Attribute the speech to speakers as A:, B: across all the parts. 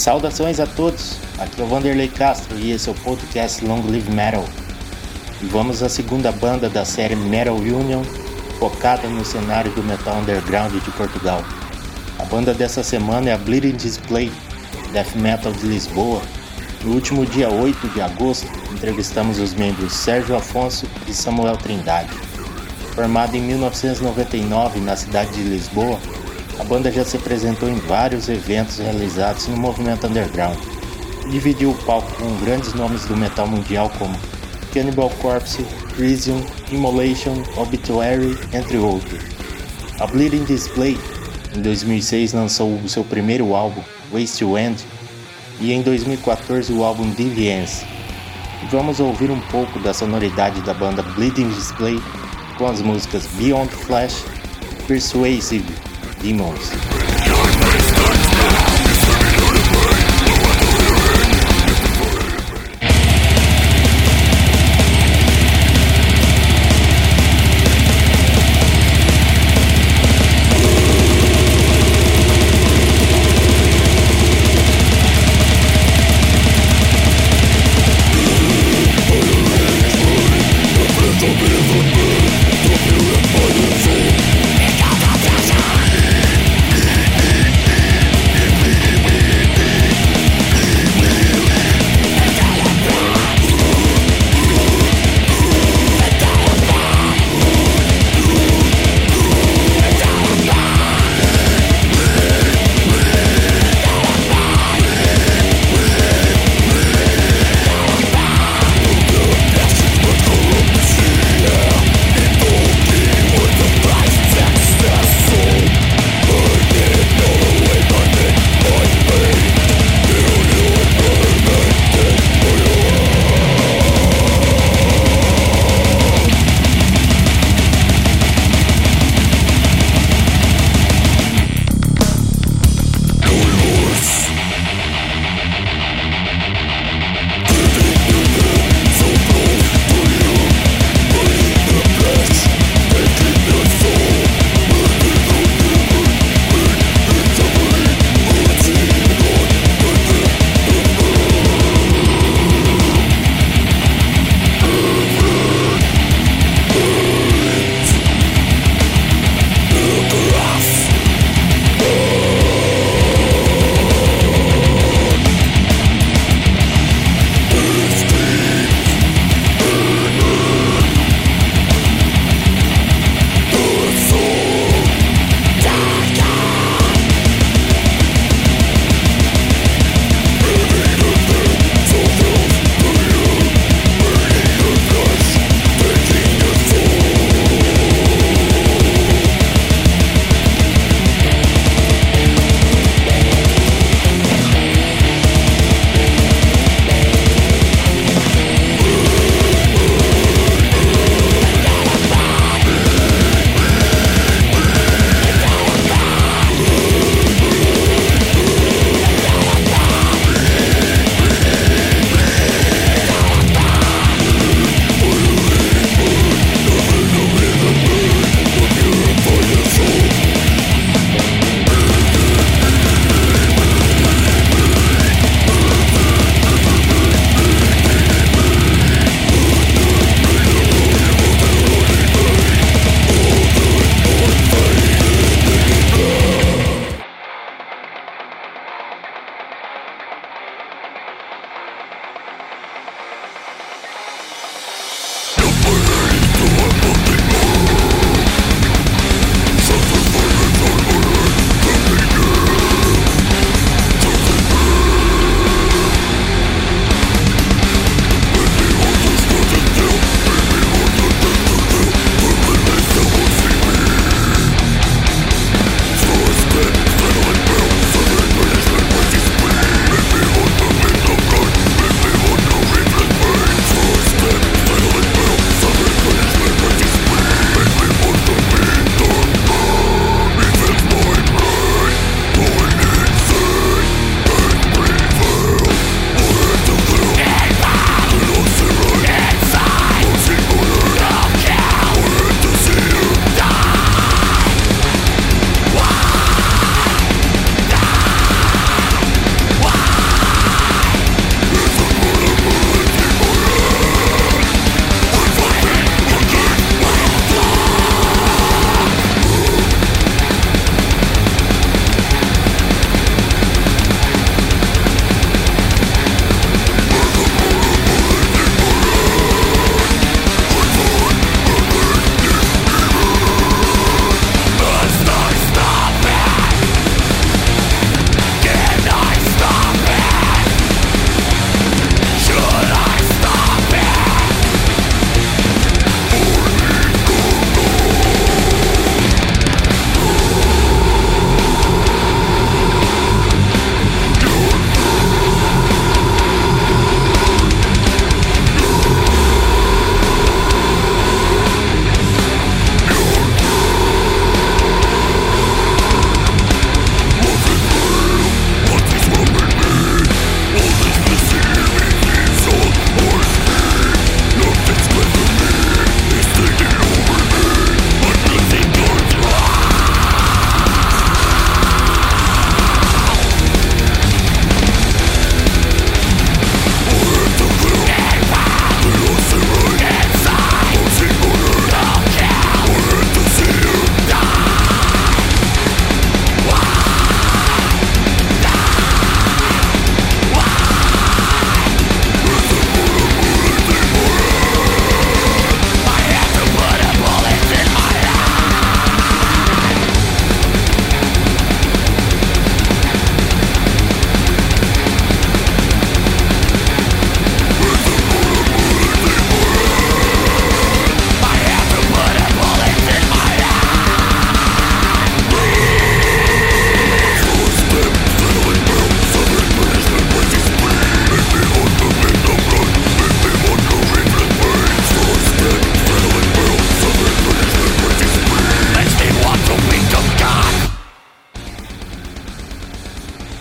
A: Saudações a todos, aqui é o Vanderlei Castro e esse é o podcast Long Live Metal. E vamos à segunda banda da série Metal Union, focada no cenário do metal underground de Portugal. A banda dessa semana é a Bleeding Display, Death Metal de Lisboa. No último dia 8 de agosto, entrevistamos os membros Sérgio Afonso e Samuel Trindade. Formada em 1999 na cidade de Lisboa, a banda já se apresentou em vários eventos realizados no movimento underground. Dividiu o palco com grandes nomes do metal mundial como Cannibal Corpse, Crisium, Immolation, Obituary, entre outros. A Bleeding Display, em 2006, lançou o seu primeiro álbum, Waste to End, e em 2014 o álbum Deviance. Vamos ouvir um pouco da sonoridade da banda Bleeding Display com as músicas Beyond Flash Persuasive Demons.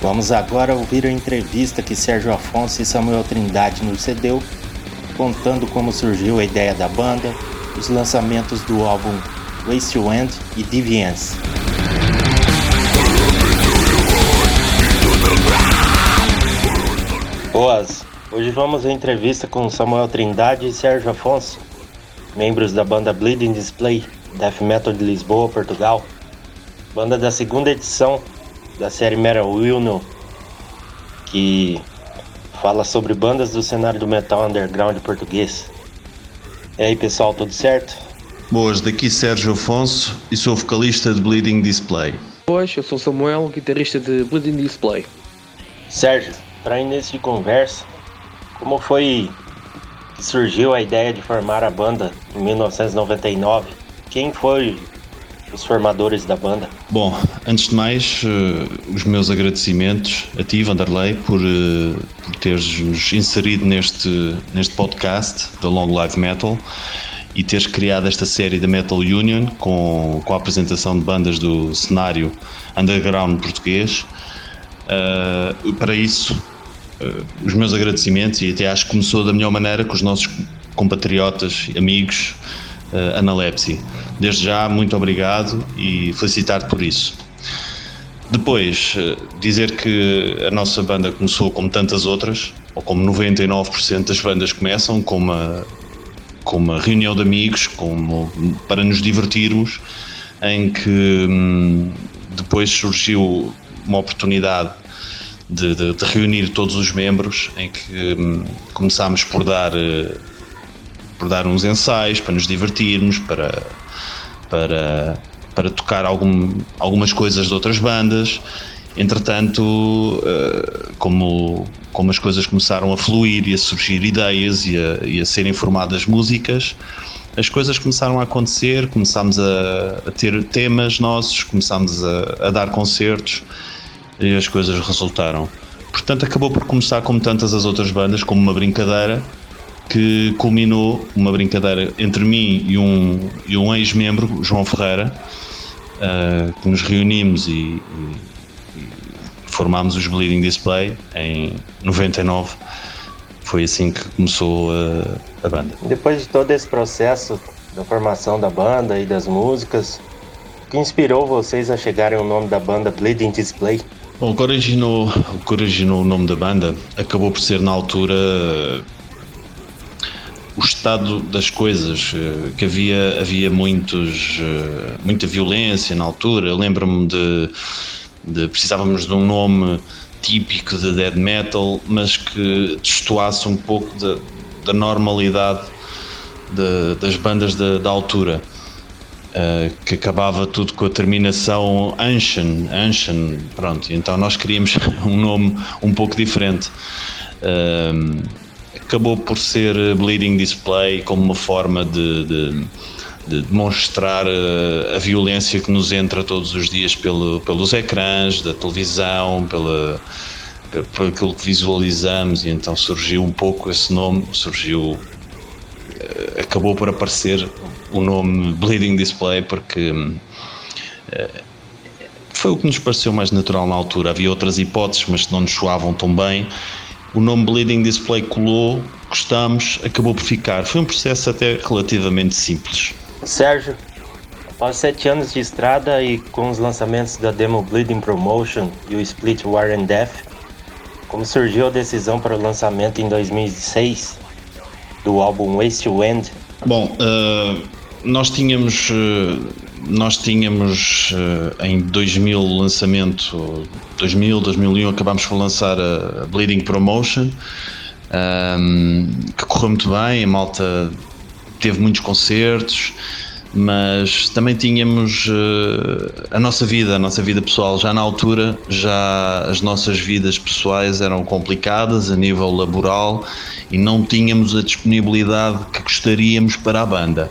A: Vamos agora ouvir a entrevista que Sérgio Afonso e Samuel Trindade nos cedeu, contando como surgiu a ideia da banda, os lançamentos do álbum Wasteland e Deviance. Boas! Hoje vamos à entrevista com Samuel Trindade e Sérgio Afonso, membros da banda Bleeding Display, Death Metal de Lisboa, Portugal. Banda da segunda edição da série Metal Wilno, que fala sobre bandas do cenário do metal underground português. E aí pessoal, tudo certo?
B: Boas, daqui Sérgio Afonso e sou vocalista de Bleeding Display.
C: Boas, eu sou Samuel, guitarrista de Bleeding Display.
A: Sérgio, para início de conversa, como foi que surgiu a ideia de formar a banda em 1999? Quem foi os formadores da banda?
B: Bom, antes de mais, uh, os meus agradecimentos a ti, Vanderlei, por, uh, por teres nos inserido neste, neste podcast da Long Live Metal e teres criado esta série da Metal Union com, com a apresentação de bandas do cenário underground português. Uh, para isso, os meus agradecimentos e até acho que começou da melhor maneira com os nossos compatriotas, amigos, uh. Desde já, muito obrigado e felicitar-te por isso. Depois, dizer que a nossa banda começou como tantas outras, ou como 99% das bandas começam, com uma, com uma reunião de amigos, como, para nos divertirmos, em que hum, depois surgiu uma oportunidade de, de, de, reunir todos os membros, em que hum, começámos por dar, uh, por dar uns ensaios para nos divertirmos, para, para, para tocar algum, algumas coisas de outras bandas. Entretanto, uh, como, como as coisas começaram a fluir e a surgir ideias e a, e a serem formadas músicas, as coisas começaram a acontecer, começámos a, a ter temas nossos, começámos a, a, dar concertos e as coisas resultaram. Portanto, acabou por começar como tantas as outras bandas, como uma brincadeira que culminou uma brincadeira entre mim e um, e um ex-membro, João Ferreira, uh, que nos reunimos e, e, e, formámos os Bleeding Display em 99. Foi assim que começou a, a banda.
A: Depois de todo esse processo da formação da banda e das músicas, o que inspirou vocês a chegarem ao nome da banda Bleeding Display?
B: Bom, o que, originou, o que originou o nome da banda acabou por ser na altura o estado das coisas, eh, que havia, havia muitos, eh, muita violência na altura. Lembro-me de, de precisávamos de um nome típico de dead metal, mas que destoasse um pouco da, da normalidade de, das bandas da, da altura. Uh, que acabava tudo com a terminação Anshan, Anshan, pronto, então nós queríamos um nome um pouco diferente. Uh, acabou por ser Bleeding Display como uma forma de, de, de demonstrar a, a, violência que nos entra todos os dias pelo, pelos ecrãs, da televisão, pela, por aquilo que visualizamos, e então surgiu um pouco esse nome, surgiu, eh, acabou por aparecer o nome Bleeding Display porque eh, foi o que nos pareceu mais natural na altura. Havia outras hipóteses, mas não nos soavam tão bem. O nome Bleeding Display colou, gostamos, acabou por ficar. Foi um processo até relativamente simples.
A: Sérgio, após sete anos de estrada e com os lançamentos da demo Bleeding Promotion e o Split War and Death, como surgiu a decisão para o lançamento em 2006 do álbum Waste Wind?
B: Bom, uh, nós tínhamos, uh, nós tínhamos uh, em 2000 lançamento, 2000, 2001 acabámos por lançar a Bleeding Promotion, um, que correu muito bem, a malta teve muitos concertos, mas também tínhamos uh, a nossa vida, a nossa vida pessoal. Já na altura, já as nossas vidas pessoais eram complicadas a nível laboral e não tínhamos a disponibilidade que gostaríamos para a banda.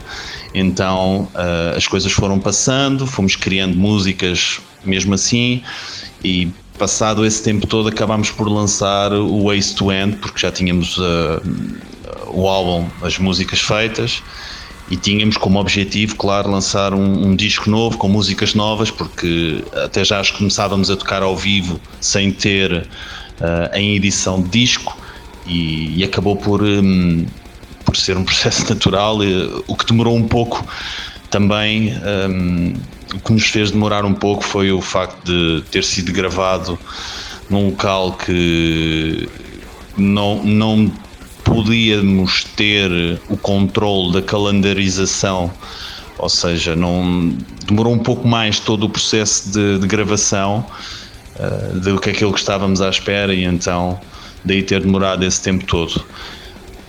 B: Então uh, as coisas foram passando, fomos criando músicas mesmo assim e passado esse tempo todo acabámos por lançar o Waste to End porque já tínhamos uh, o álbum, as músicas feitas e tínhamos como objetivo, claro, lançar um, um, disco novo com músicas novas, porque até já as começávamos a tocar ao vivo sem ter uh, em edição de disco e, e acabou por, um, por ser um processo natural, o que demorou um pouco também. Um, o que nos fez demorar um pouco foi o facto de ter sido gravado num local que não, não podíamos ter o controle da calendarização, ou seja, não demorou um pouco mais todo o processo de, de gravação uh, do que aquilo que estávamos à espera e então daí ter demorado esse tempo todo.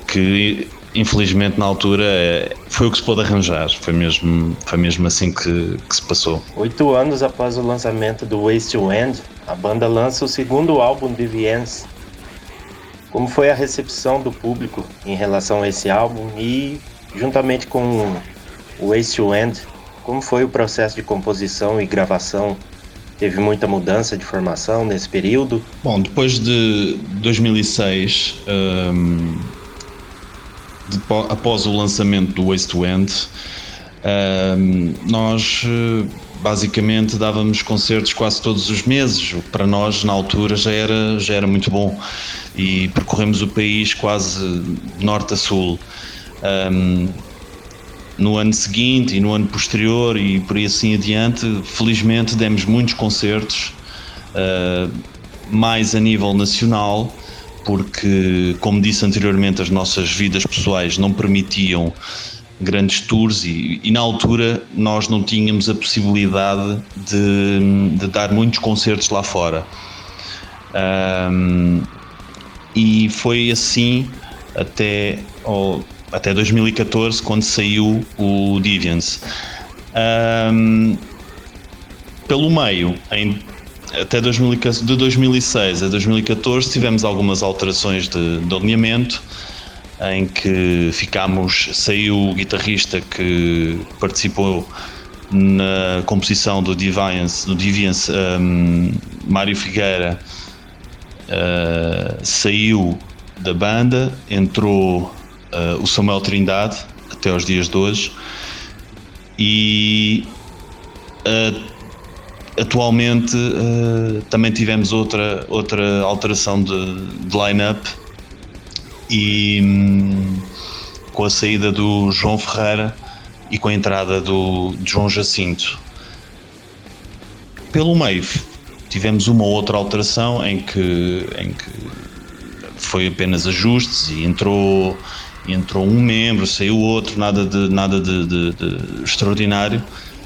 B: Que infelizmente na altura eh, foi o que se pôde arranjar, foi mesmo, foi mesmo assim que, que se passou.
A: Oito anos após o lançamento do Waste to End, a banda lança o segundo álbum de Viens, como foi a recepção do público em relação a esse álbum e, juntamente com o Waste to End, como foi o processo de composição e gravação? Teve muita mudança de formação nesse período?
B: Bom, depois de 2006, um, após o lançamento do Waste to End, um, nós basicamente dávamos concertos quase todos os meses, o que para nós na altura já era, já era muito bom e percorremos o país quase norte a sul. Um, no ano seguinte e no ano posterior e por aí assim adiante, felizmente demos muitos concertos, uh, mais a nível nacional, porque, como disse anteriormente, as nossas vidas pessoais não permitiam grandes tours e, e, na altura nós não tínhamos a possibilidade de, de dar muitos concertos lá fora. Um, e foi assim até, oh, até 2014 quando saiu o Deviants. Um, pelo meio, em, até 2000, de 2006 a 2014 tivemos algumas alterações de, de alinhamento em que ficámos, saiu o guitarrista que participou na composição do Deviance, do Deviance um, Mário Figueira uh, saiu da banda, entrou uh, o Samuel Trindade até aos dias de hoje e uh, atualmente também tivemos outra, outra alteração de, de line-up e hum, com a saída do João Ferreira e com a entrada do João Jacinto. Pelo meio tivemos uma outra alteração em que, em que foi apenas ajustes e entrou entrou um membro, saiu outro, nada de nada de, de, de extraordinário,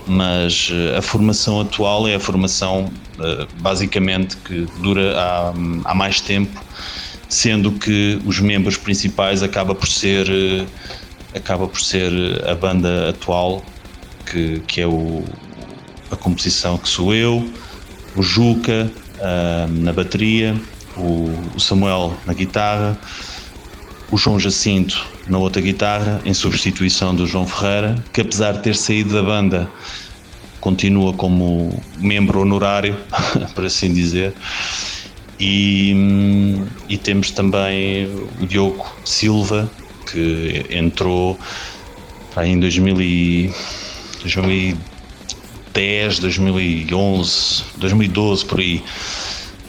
B: mas eh, a formação atual é a formação eh, basicamente que dura há, há mais tempo sendo que os membros principais acaba por ser eh, acaba por ser a banda atual que, que é o, a composição que sou eu, o Juca uh, na bateria, o, o, Samuel na guitarra, o João Jacinto na outra guitarra, em substituição do João Ferreira, que apesar de ter saído da banda, continua como membro honorário, por assim dizer. E, e temos também o Diogo Silva, que entrou em 2000 e, 2010, 2011, 2012 por aí.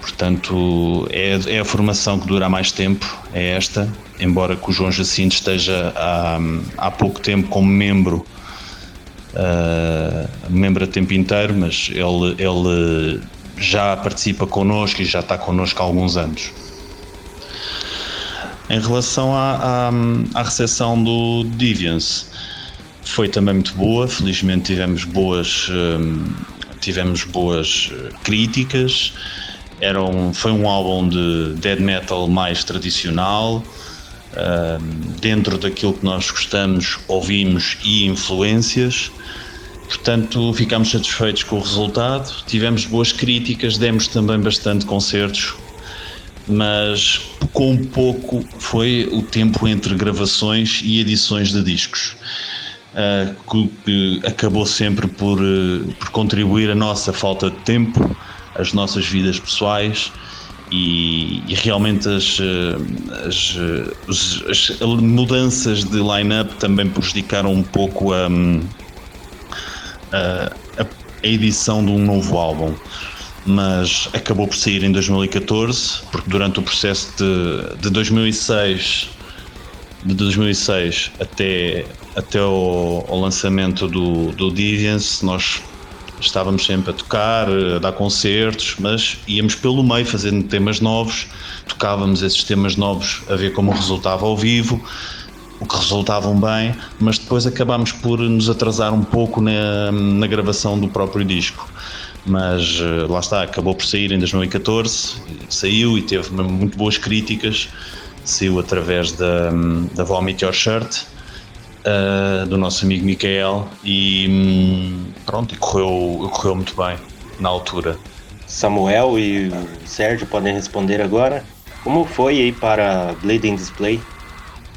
B: Portanto, é, é a formação que dura mais tempo, é esta, embora que o João Jacinto esteja há, há pouco tempo como membro, uh, membro a tempo inteiro, mas ele, ele já participa connosco e já está connosco há alguns anos. Em relação à, à, à recepção do Deviance, foi também muito boa. Felizmente tivemos boas, hum, tivemos boas eh, críticas. Era um, foi um álbum de dead metal mais tradicional, hum, dentro daquilo que nós gostamos, ouvimos e influências. Portanto, ficámos satisfeitos com o resultado. Tivemos boas críticas, demos também bastante concertos, mas com pouco foi o tempo entre gravações e edições de discos. Uh, que acabou sempre por, uh, por contribuir a nossa falta de tempo, as nossas vidas pessoais e, e realmente as, as, as, as, mudanças de line-up também prejudicaram um pouco a, a, a edição de um novo álbum. Mas acabou por sair em 2014, porque durante o processo de, de 2006 de 2006 até, até o, o lançamento do, do Deviance, nós estávamos sempre a tocar, a dar concertos, mas íamos pelo meio fazendo temas novos, tocávamos esses temas novos a ver como resultava ao vivo, o que resultavam bem, mas depois acabámos por nos atrasar um pouco na, na gravação do próprio disco. Mas eh, lá está, acabou por sair em 2014, saiu e teve muito boas críticas, saiu através da, da Vomit Your Shirt, uh, do nosso amigo Micael, e hum, pronto, e correu, correu muito bem na altura.
A: Samuel e Sérgio podem responder agora. Como foi aí para Bleeding Display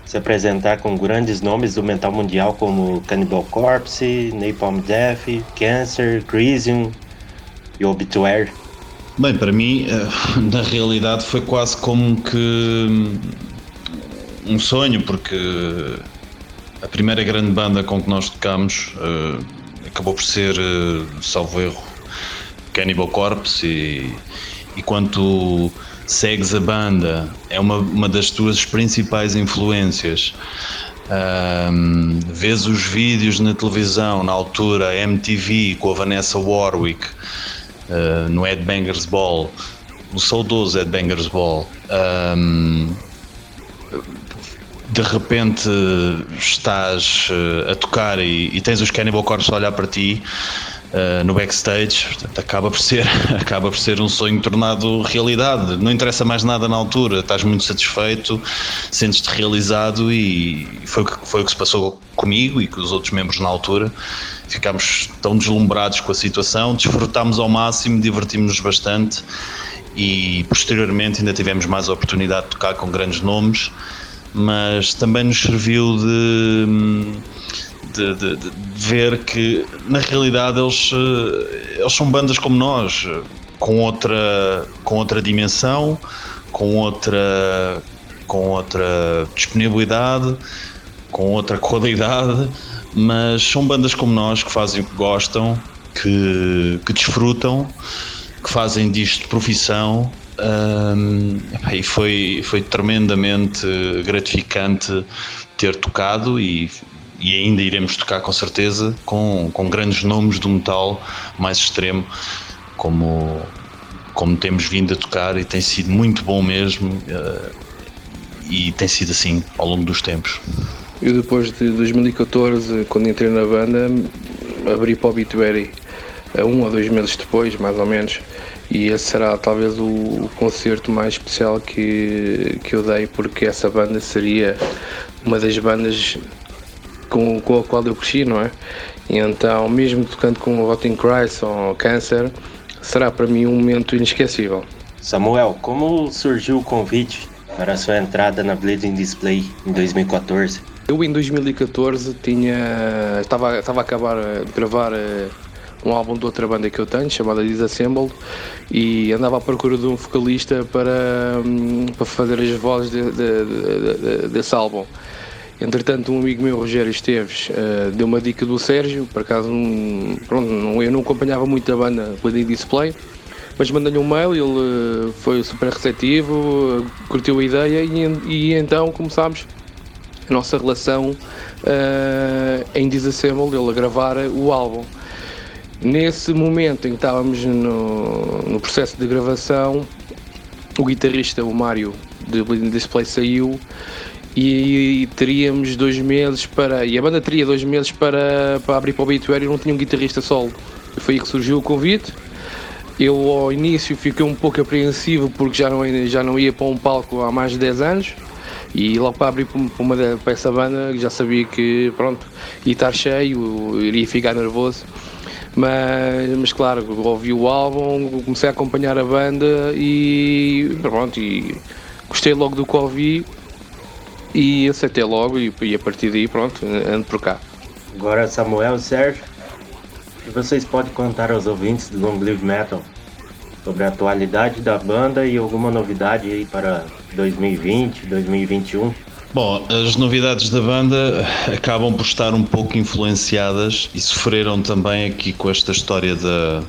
A: se apresentar com grandes nomes do metal mundial como Cannibal Corpse, Napalm Death, Cancer, Crisium e Obituary?
B: Bem, para mim, eh, na realidade, foi quase como que hum, um sonho, porque a primeira grande banda com que nós tocámos uh, acabou por ser, uh, salvo erro, Cannibal Corpse e, e quando segues a banda é uma, uma das tuas principais influências. Um, vês os vídeos na televisão na altura MTV com a Vanessa Warwick uh, no Headbangers Ball o saudoso Headbangers Ball. Um, de repente estás uh, a tocar e, e, tens os Cannibal Corpse a olhar para ti uh, no backstage, portanto, acaba por ser acaba por ser um sonho tornado realidade. Não interessa mais nada na altura, estás muito satisfeito, sentes-te realizado e foi, foi o que se passou comigo e com os outros membros na altura. Ficámos tão deslumbrados com a situação, desfrutámos ao máximo, divertimos-nos bastante e posteriormente ainda tivemos mais a oportunidade de tocar com grandes nomes mas também nos serviu de, de, de, de ver que na realidade eles, eh, eles são bandas como nós, com outra, com outra dimensão, com outra, com outra disponibilidade, com outra qualidade, mas são bandas como nós que fazem o que gostam, que, que desfrutam, que fazem disto profissão um, e foi, foi tremendamente gratificante ter tocado e, e ainda iremos tocar com certeza com, com grandes nomes do metal mais extremo como, como temos vindo a tocar e tem sido muito bom mesmo uh, e tem sido assim ao longo dos tempos.
C: Eu depois de 2014, quando entrei na banda, abri para o Obituary um ou dois meses depois, mais ou menos, e esse será talvez o, o, concerto mais especial que, que eu dei, porque essa banda seria uma das bandas com, com a qual eu cresci, não é? E então, mesmo tocando com o Rotting Christ ou Cancer, será para mim um momento inesquecível.
A: Samuel, como surgiu o convite para a sua entrada na Bleeding Display em 2014?
C: Eu em 2014 tinha estava, estava a acabar de gravar eh, um álbum de outra banda que eu tenho, chamada Disassembled, e andava à procura de um vocalista para, hum, para fazer as vozes de, de, de, desse álbum. Entretanto, um amigo meu, Rogério Esteves, uh, deu uma dica do Sérgio, por acaso um, pronto, eu não acompanhava muito a banda Bleeding Display, mas mandei-lhe um mail, ele uh, foi super receptivo, uh, curtiu a ideia e, e, então começámos a nossa relação em Disassemble, ele a gravar o álbum. Nesse momento em que estávamos no, no processo de gravação, o guitarrista, o Mário, de Bleeding Display saiu e teríamos dois meses para. E a banda teria dois meses para, para abrir para o Obituary e não tinha um guitarrista solo. Foi aí que surgiu o convite. Eu ao início fiquei um pouco apreensivo porque já não, já não ia para um palco há mais de 10 anos e logo para abrir para, uma, para essa banda já sabia que pronto, ia estar cheio, iria ficar nervoso mas, mas claro, ouvi o álbum, comecei a acompanhar a banda e pronto, e gostei logo do que ouvi e aceitei logo e, e a partir daí pronto, ando por cá.
A: Agora Samuel e Sérgio, vocês podem contar aos ouvintes do Long Live Metal? sobre a atualidade da banda e alguma novidade aí para 2020, 2021.
B: Bom, as novidades da banda acabam por estar um pouco influenciadas e sofreram também aqui com esta história da,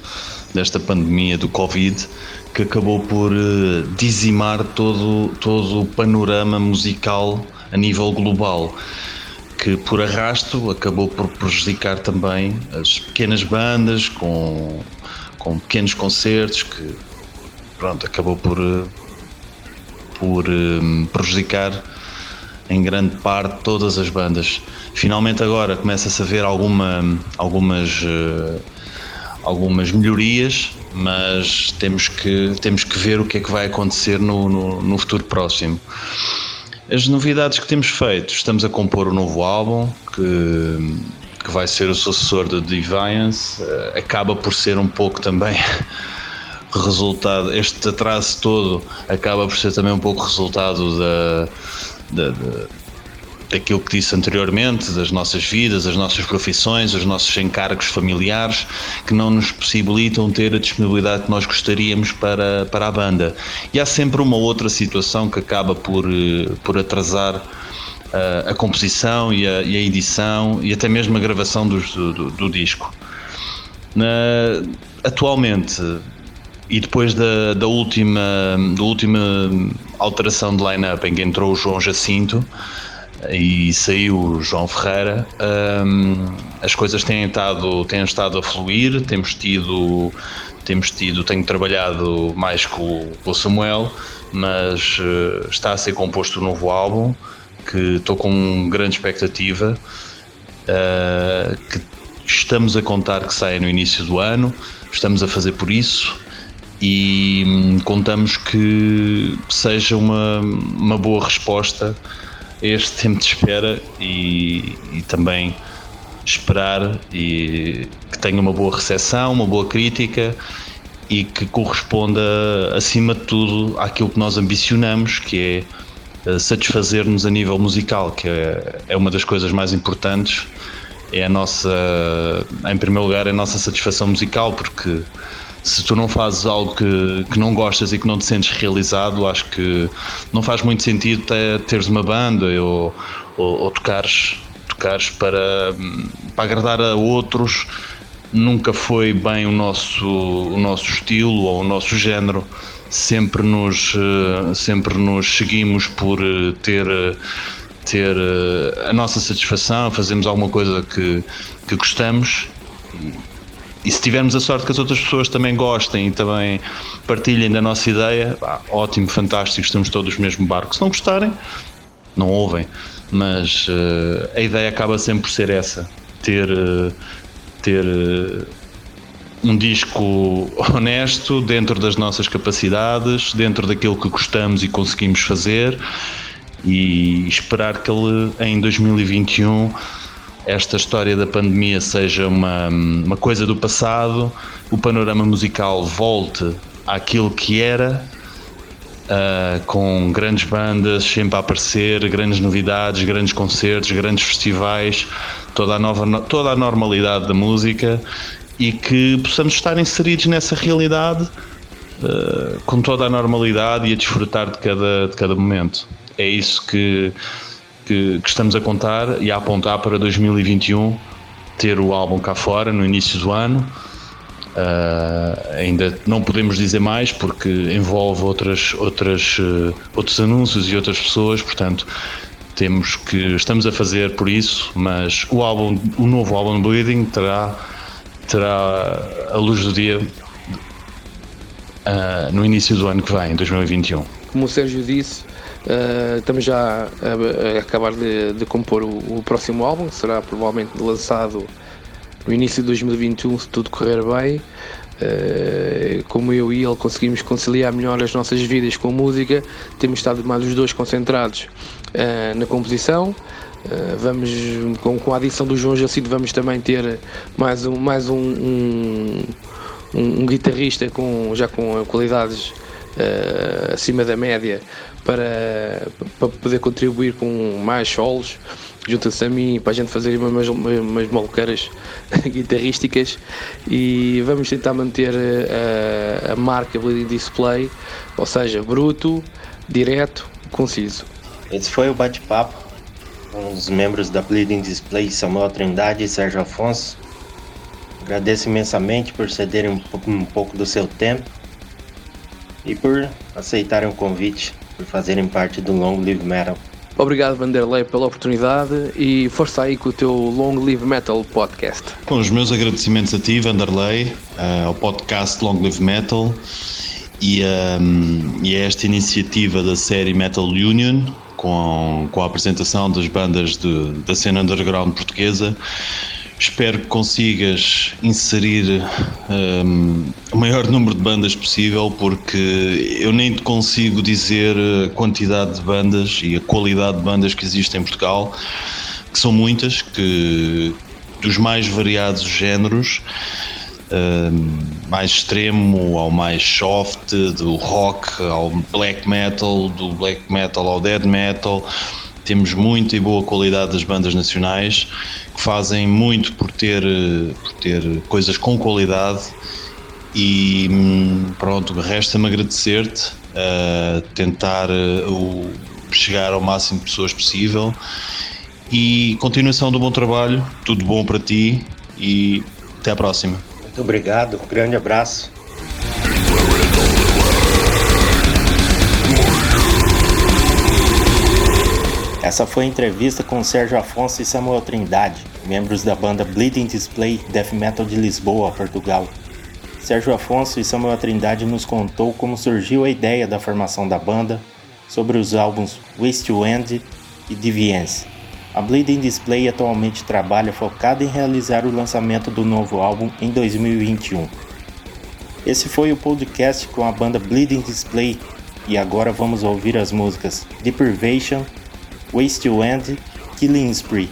B: desta pandemia do Covid, que acabou por eh, dizimar todo, todo o panorama musical a nível global que por arrasto acabou por prejudicar também as pequenas bandas com, com pequenos concertos que pronto, acabou por, eh, por um, prejudicar em grande parte todas as bandas. Finalmente agora começa-se a ver alguma, algumas, uh, algumas melhorias, mas temos que, temos que ver o que é que vai acontecer no, no, no futuro próximo. As novidades que temos feito, estamos a compor um novo álbum que, que vai ser o sucessor de Deviance, uh, acaba por ser um pouco também resultado, este atraso todo acaba por ser também um pouco resultado da, da, da, daquilo que disse anteriormente, das nossas vidas, das nossas profissões, os nossos encargos familiares, que não nos possibilitam ter a disponibilidade que nós gostaríamos para, para a banda. E há sempre uma outra situação que acaba por, eh, por atrasar a, eh, a composição e a, e a, edição e até mesmo a gravação do, do, do disco. Na, atualmente, e depois da, da, última, da última alteração de line-up em que entrou o João Jacinto e saiu o João Ferreira, um, as coisas têm estado, têm estado a fluir, temos tido, temos tido, tenho trabalhado mais com, o Samuel, mas uh, está a ser composto um novo álbum que estou com grande expectativa, uh, que estamos a contar que saia no início do ano, estamos a fazer por isso e hum, contamos que seja uma, uma boa resposta a este tempo de espera e, e também esperar e que tenha uma boa recepção, uma boa crítica e que corresponda acima de tudo àquilo que nós ambicionamos, que é eh, satisfazer-nos a nível musical, que é, é uma das coisas mais importantes. É a nossa, em primeiro lugar, é a nossa satisfação musical, porque se tu não fazes algo que, que não gostas e que não te sentes realizado, acho que não faz muito sentido ter, teres uma banda ou, ou, ou tocares, tocares para, para agradar a outros. Nunca foi bem o nosso, o nosso estilo ou o nosso género. Sempre nos, sempre nos seguimos por ter ter a nossa satisfação, fazemos alguma coisa que, que gostamos e se tivermos a sorte que as outras pessoas também gostem e também partilhem da nossa ideia, pá, ótimo, fantástico, estamos todos no mesmo barco. Se não gostarem, não ouvem. Mas uh, a ideia acaba sempre por ser essa: ter, uh, ter uh, um disco honesto, dentro das nossas capacidades, dentro daquilo que gostamos e conseguimos fazer, e esperar que ele em 2021 esta história da pandemia seja uma, uma coisa do passado, o panorama musical volte àquilo que era, uh, com grandes bandas sempre a aparecer, grandes novidades, grandes concertos, grandes festivais, toda a, nova, toda a normalidade da música e que possamos estar inseridos nessa realidade uh, com toda a normalidade e a desfrutar de cada, de cada momento. É isso que que, que, estamos a contar e a apontar para 2021 ter o álbum cá fora no início do ano. Uh, ainda não podemos dizer mais porque envolve outras, outras, uh, outros anúncios e outras pessoas, portanto temos que estamos a fazer por isso, mas o álbum, o novo álbum Bleeding terá terá a luz do dia uh, no início do ano que vem, 2021.
C: Como o Sérgio disse, Estamos já a, a acabar de, de compor o, o, próximo álbum, que será provavelmente lançado no início de 2021, se tudo correr bem. Uh, como eu e ele conseguimos conciliar melhor as nossas vidas com música, temos estado mais os dois concentrados uh, na composição. vamos com, com, a adição do João Jacinto vamos também ter mais um, mais um, um, um, um guitarrista com, já com qualidades acima da média para, para poder contribuir com mais solos, junta-se a mim para a gente fazer umas, umas maluqueiras guitarrísticas e vamos tentar manter a, a marca Bleeding Display, ou seja, bruto, direto, conciso.
A: Esse foi o bate-papo com os membros da Bleeding Display, Samuel Trindade e Sérgio Afonso. Agradeço imensamente por cederem um pouco do seu tempo e por aceitarem o convite, por fazerem parte do Long Live Metal.
C: Obrigado, Vanderlei, pela oportunidade e força aí com o teu Long Live Metal podcast.
B: Com os meus agradecimentos a ti, Vanderlei, uh, ao podcast Long Live Metal e, um, e a esta iniciativa da série Metal Union, com, com a apresentação das bandas de, da cena underground portuguesa. Espero que consigas inserir um, o maior número de bandas possível, porque eu nem te consigo dizer a quantidade de bandas e a qualidade de bandas que existem em Portugal, que são muitas, que dos mais variados géneros, um, mais extremo ao mais soft, do rock ao black metal, do black metal ao dead metal. Temos muita e boa qualidade das bandas nacionais que fazem muito por ter, por ter coisas com qualidade e hum, pronto, resta-me agradecer-te, uh, tentar uh, chegar ao máximo de pessoas possível e continuação do bom trabalho, tudo bom para ti e até à próxima.
A: Muito obrigado, um grande abraço. Essa foi a entrevista com Sérgio Afonso e Samuel Trindade, membros da banda Bleeding Display Death Metal de Lisboa, Portugal. Sérgio Afonso e Samuel Trindade nos contou como surgiu a ideia da formação da banda, sobre os álbuns Waste to End e Deviance. A Bleeding Display atualmente trabalha focada em realizar o lançamento do novo álbum em 2021. Esse foi o podcast com a banda Bleeding Display e agora vamos ouvir as músicas Deprivation Waste to End, Killing Spree.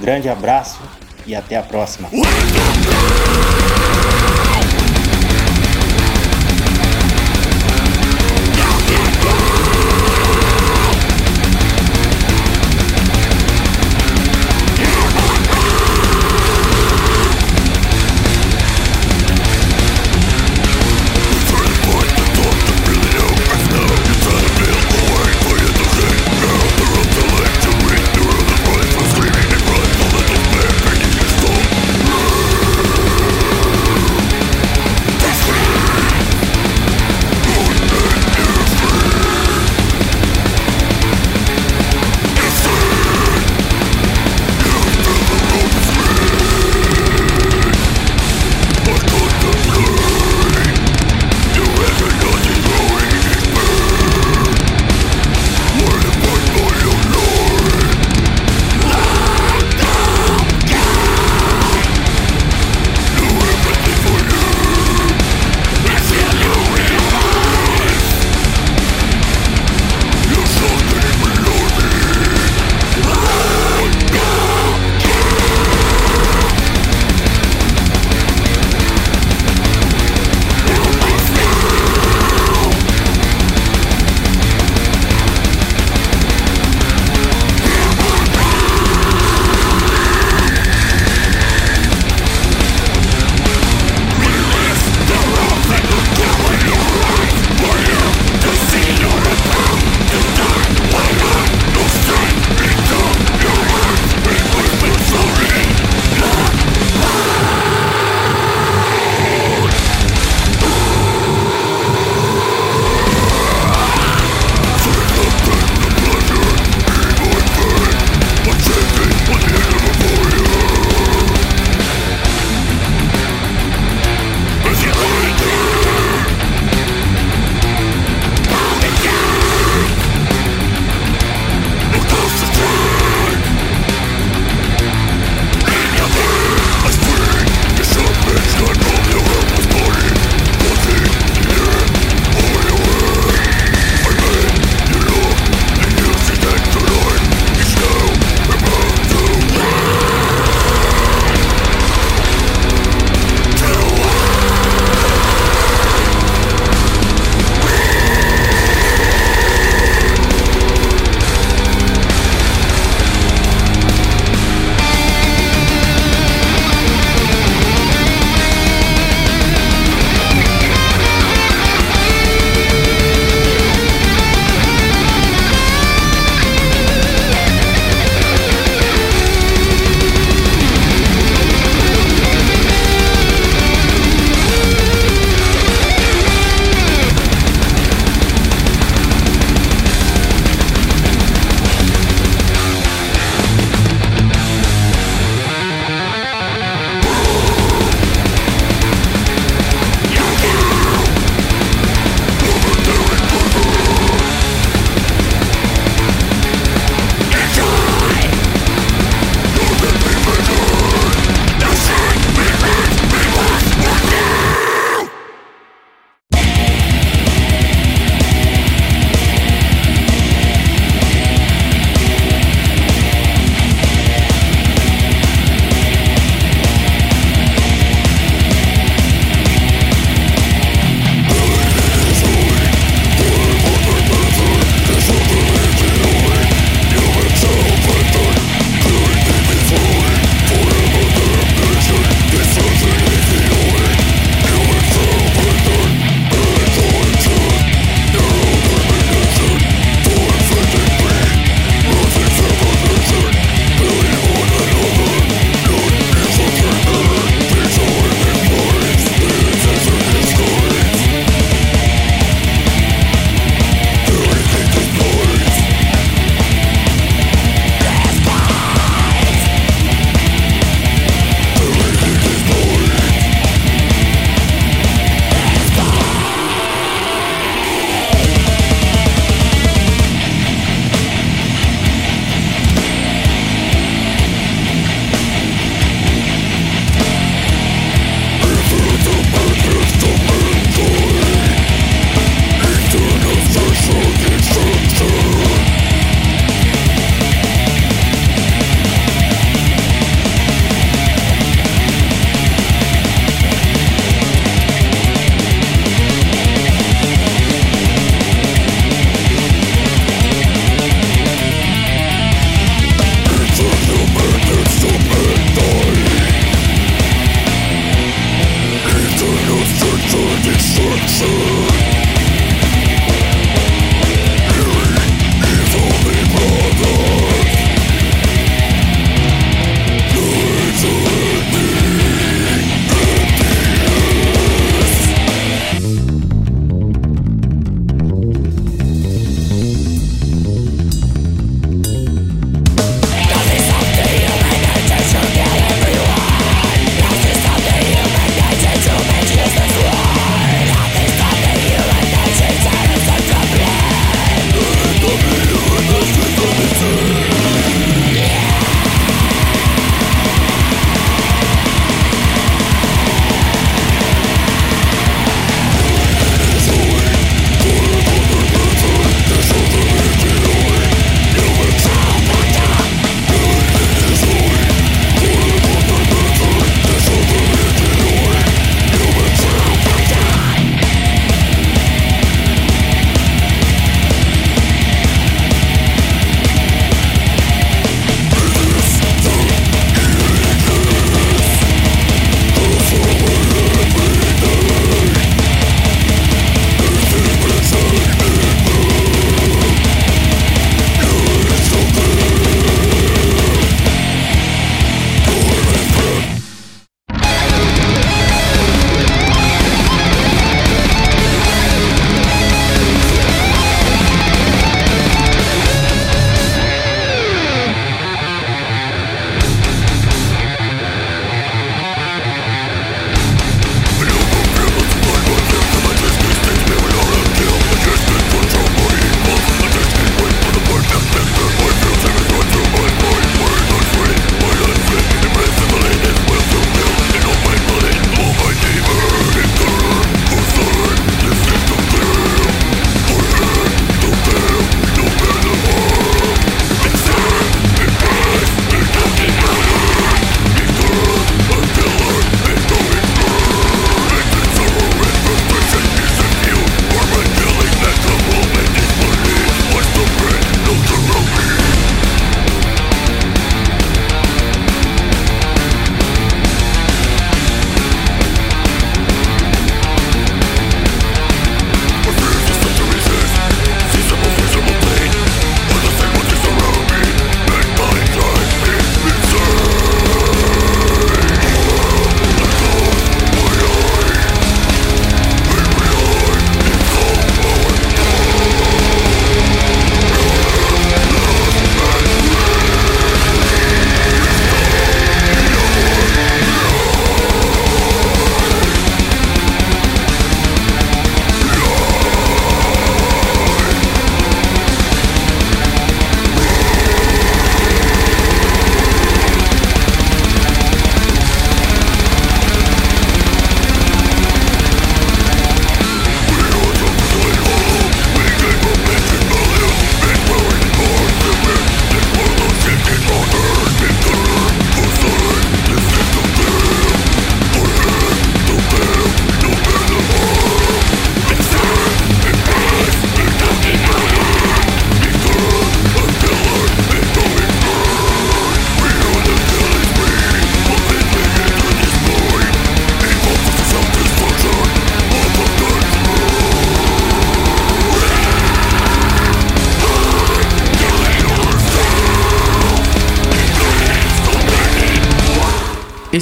A: Grande abraço e até a próxima.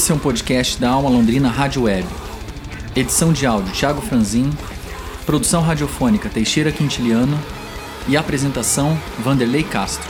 D: Esse é um podcast da Alma Londrina Rádio Web. Edição de áudio Thiago Franzin, produção radiofônica Teixeira Quintiliano e apresentação Vanderlei Castro.